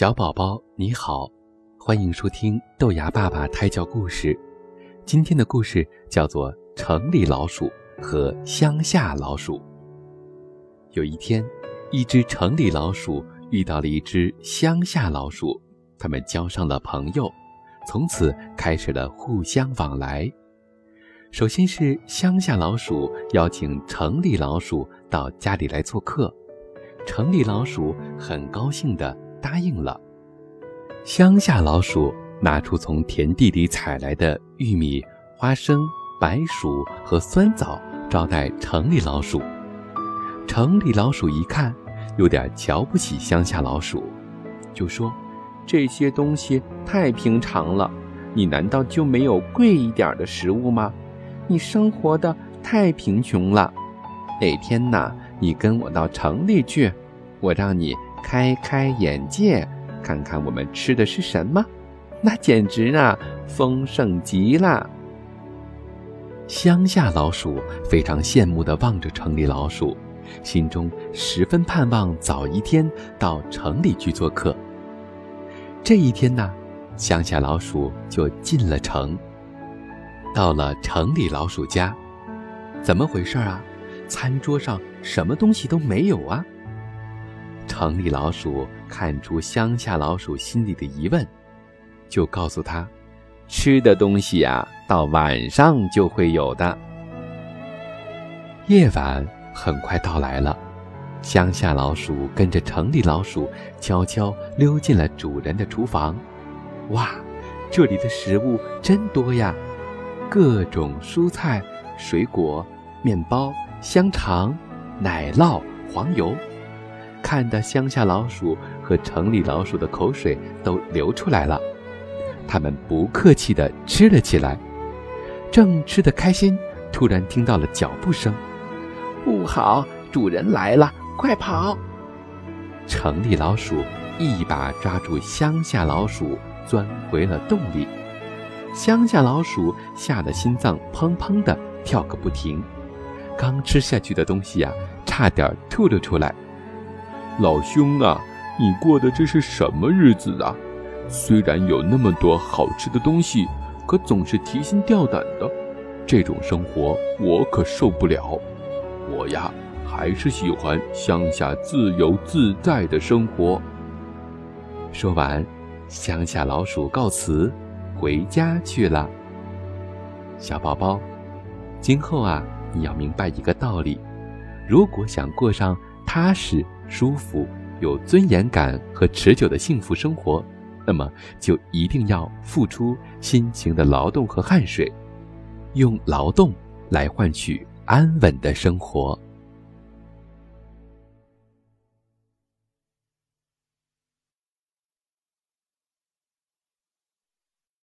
小宝宝你好，欢迎收听豆芽爸爸胎教故事。今天的故事叫做《城里老鼠和乡下老鼠》。有一天，一只城里老鼠遇到了一只乡下老鼠，他们交上了朋友，从此开始了互相往来。首先是乡下老鼠邀请城里老鼠到家里来做客，城里老鼠很高兴的。答应了。乡下老鼠拿出从田地里采来的玉米、花生、白薯和酸枣，招待城里老鼠。城里老鼠一看，有点瞧不起乡下老鼠，就说：“这些东西太平常了，你难道就没有贵一点的食物吗？你生活的太贫穷了。哪天呐，你跟我到城里去，我让你。”开开眼界，看看我们吃的是什么，那简直啊丰盛极了。乡下老鼠非常羡慕地望着城里老鼠，心中十分盼望早一天到城里去做客。这一天呢，乡下老鼠就进了城，到了城里老鼠家，怎么回事啊？餐桌上什么东西都没有啊？城里老鼠看出乡下老鼠心里的疑问，就告诉他：“吃的东西呀，到晚上就会有的。”夜晚很快到来了，乡下老鼠跟着城里老鼠悄悄溜进了主人的厨房。哇，这里的食物真多呀！各种蔬菜、水果、面包、香肠、奶酪、黄油。看得乡下老鼠和城里老鼠的口水都流出来了，他们不客气地吃了起来。正吃得开心，突然听到了脚步声，不好，主人来了，快跑！城里老鼠一把抓住乡下老鼠，钻回了洞里。乡下老鼠吓得心脏砰砰地跳个不停，刚吃下去的东西呀，差点吐了出来。老兄啊，你过的这是什么日子啊？虽然有那么多好吃的东西，可总是提心吊胆的，这种生活我可受不了。我呀，还是喜欢乡下自由自在的生活。说完，乡下老鼠告辞，回家去了。小宝宝，今后啊，你要明白一个道理：如果想过上踏实。舒服、有尊严感和持久的幸福生活，那么就一定要付出辛勤的劳动和汗水，用劳动来换取安稳的生活。